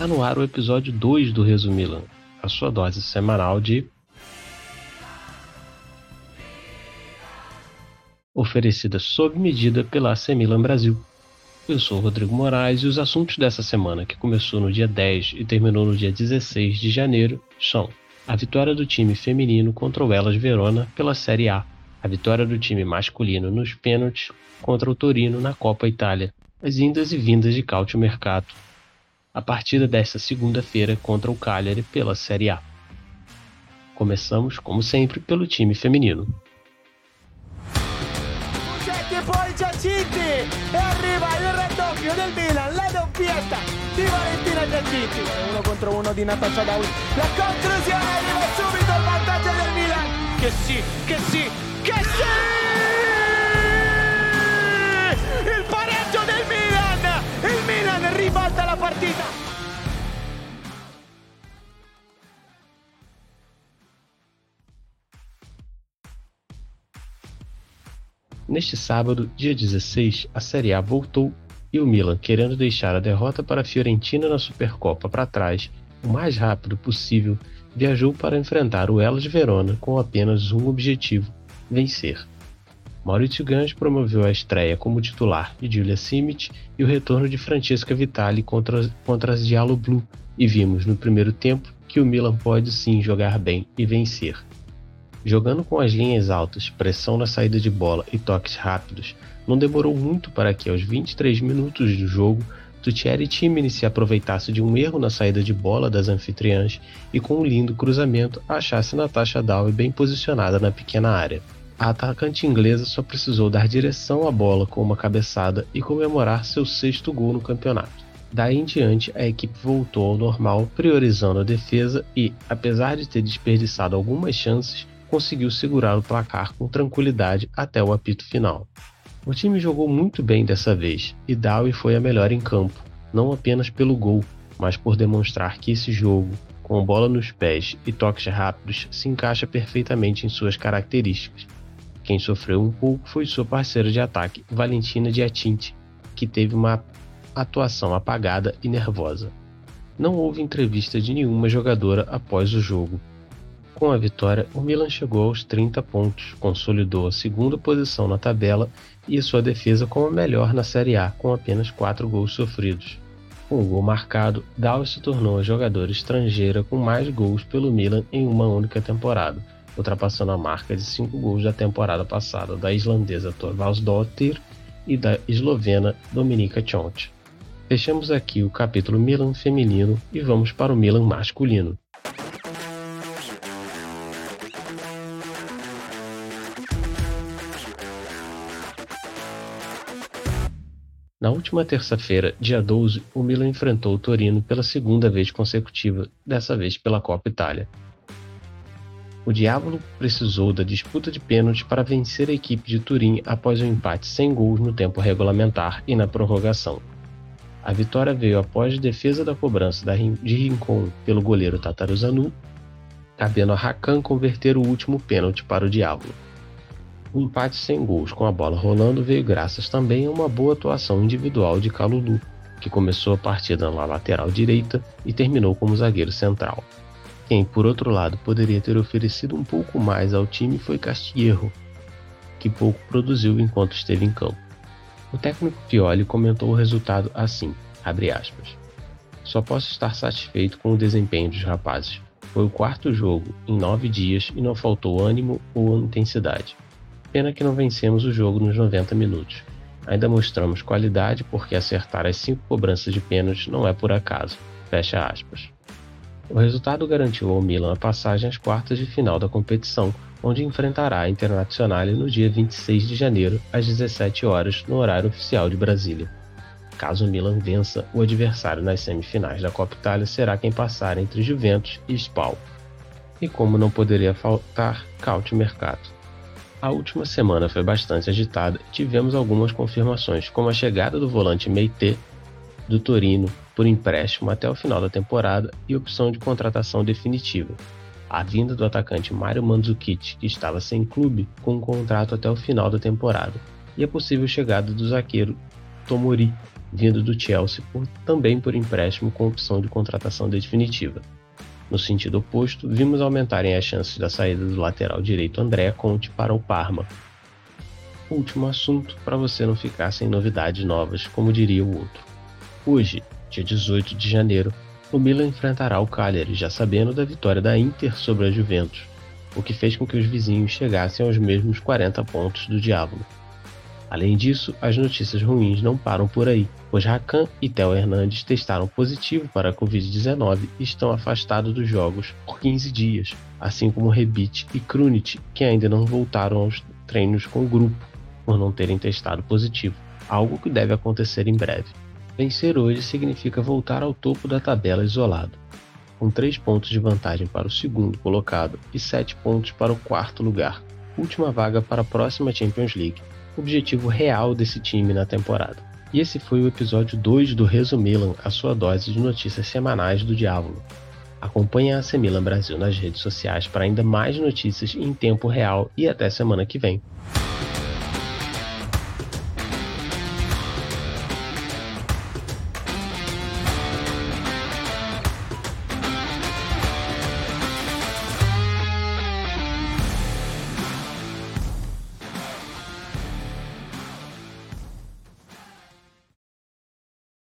Está no ar o episódio 2 do Resumilan, a sua dose semanal de. Oferecida sob medida pela AC Milan Brasil. Eu sou Rodrigo Moraes e os assuntos dessa semana, que começou no dia 10 e terminou no dia 16 de janeiro, são a vitória do time feminino contra o Elas Verona pela Série A, a vitória do time masculino nos pênaltis contra o Torino na Copa Itália, as indas e vindas de Cautio Mercato, a partida desta segunda-feira contra o Cagliari pela Série A. Começamos, como sempre, pelo time feminino. e raddoppio Neste sábado, dia 16, a Série A voltou e o Milan, querendo deixar a derrota para a Fiorentina na Supercopa para trás o mais rápido possível, viajou para enfrentar o Elas Verona com apenas um objetivo: vencer. Maurício Gans promoveu a estreia como titular de Julia Simic e o retorno de Francesca Vitali contra, contra as Diallo Blue, e vimos no primeiro tempo que o Milan pode sim jogar bem e vencer. Jogando com as linhas altas, pressão na saída de bola e toques rápidos, não demorou muito para que, aos 23 minutos do jogo, Tutieri Timini se aproveitasse de um erro na saída de bola das anfitriãs e, com um lindo cruzamento, achasse Natasha Dowie bem posicionada na pequena área. A atacante inglesa só precisou dar direção à bola com uma cabeçada e comemorar seu sexto gol no campeonato. Daí em diante, a equipe voltou ao normal, priorizando a defesa e, apesar de ter desperdiçado algumas chances, conseguiu segurar o placar com tranquilidade até o apito final. O time jogou muito bem dessa vez e Dowie foi a melhor em campo, não apenas pelo gol, mas por demonstrar que esse jogo, com bola nos pés e toques rápidos, se encaixa perfeitamente em suas características quem sofreu um pouco foi sua parceira de ataque, Valentina Diatinte, que teve uma atuação apagada e nervosa. Não houve entrevista de nenhuma jogadora após o jogo. Com a vitória, o Milan chegou aos 30 pontos, consolidou a segunda posição na tabela e sua defesa como a melhor na Série A, com apenas 4 gols sofridos. Com o gol marcado, Dow se tornou a jogadora estrangeira com mais gols pelo Milan em uma única temporada, ultrapassando a marca de 5 gols da temporada passada da islandesa Thorvaldsdottir e da eslovena Dominika Čonč. Fechamos aqui o capítulo Milan feminino e vamos para o Milan masculino. Na última terça-feira, dia 12, o Milan enfrentou o Torino pela segunda vez consecutiva, dessa vez pela Copa Itália. O Diavolo precisou da disputa de pênalti para vencer a equipe de Turim após um empate sem gols no tempo regulamentar e na prorrogação. A vitória veio após defesa da cobrança de Rincon pelo goleiro Tataruzanu, cabendo a Rakan converter o último pênalti para o Diavolo. O empate sem gols com a bola rolando veio graças também a uma boa atuação individual de Calulu, que começou a partida na lateral direita e terminou como zagueiro central. Quem, por outro lado, poderia ter oferecido um pouco mais ao time foi Castierro, que pouco produziu enquanto esteve em campo. O técnico Pioli comentou o resultado assim, aspas, Só posso estar satisfeito com o desempenho dos rapazes. Foi o quarto jogo em nove dias e não faltou ânimo ou intensidade. Pena que não vencemos o jogo nos 90 minutos. Ainda mostramos qualidade porque acertar as cinco cobranças de pênalti não é por acaso. Fecha aspas. O resultado garantiu ao Milan a passagem às quartas de final da competição, onde enfrentará a Internazionale no dia 26 de janeiro, às 17 horas, no horário oficial de Brasília. Caso o Milan vença, o adversário nas semifinais da Copa Itália será quem passar entre Juventus e Spal. E como não poderia faltar, Caute Mercato. A última semana foi bastante agitada e tivemos algumas confirmações, como a chegada do volante Meite do Torino por empréstimo até o final da temporada e opção de contratação definitiva. A vinda do atacante Mario Mandzukic, que estava sem clube, com um contrato até o final da temporada, e a possível chegada do zagueiro Tomori, vindo do Chelsea por, também por empréstimo com opção de contratação definitiva. No sentido oposto, vimos aumentarem as chances da saída do lateral direito André Conte para o Parma. Último assunto para você não ficar sem novidades novas, como diria o outro. Hoje, dia 18 de janeiro, o Milan enfrentará o Cagliari, já sabendo da vitória da Inter sobre a Juventus, o que fez com que os vizinhos chegassem aos mesmos 40 pontos do Diabo. Além disso, as notícias ruins não param por aí, pois Rakan e Theo Hernandes testaram positivo para a Covid-19 e estão afastados dos jogos por 15 dias, assim como Rebite e Krunic, que ainda não voltaram aos treinos com o grupo, por não terem testado positivo, algo que deve acontecer em breve. Vencer hoje significa voltar ao topo da tabela isolado, com 3 pontos de vantagem para o segundo colocado e 7 pontos para o quarto lugar, última vaga para a próxima Champions League objetivo real desse time na temporada. E esse foi o episódio 2 do Resumilan, a sua dose de notícias semanais do Diabo. Acompanhe a AC Brasil nas redes sociais para ainda mais notícias em tempo real e até semana que vem.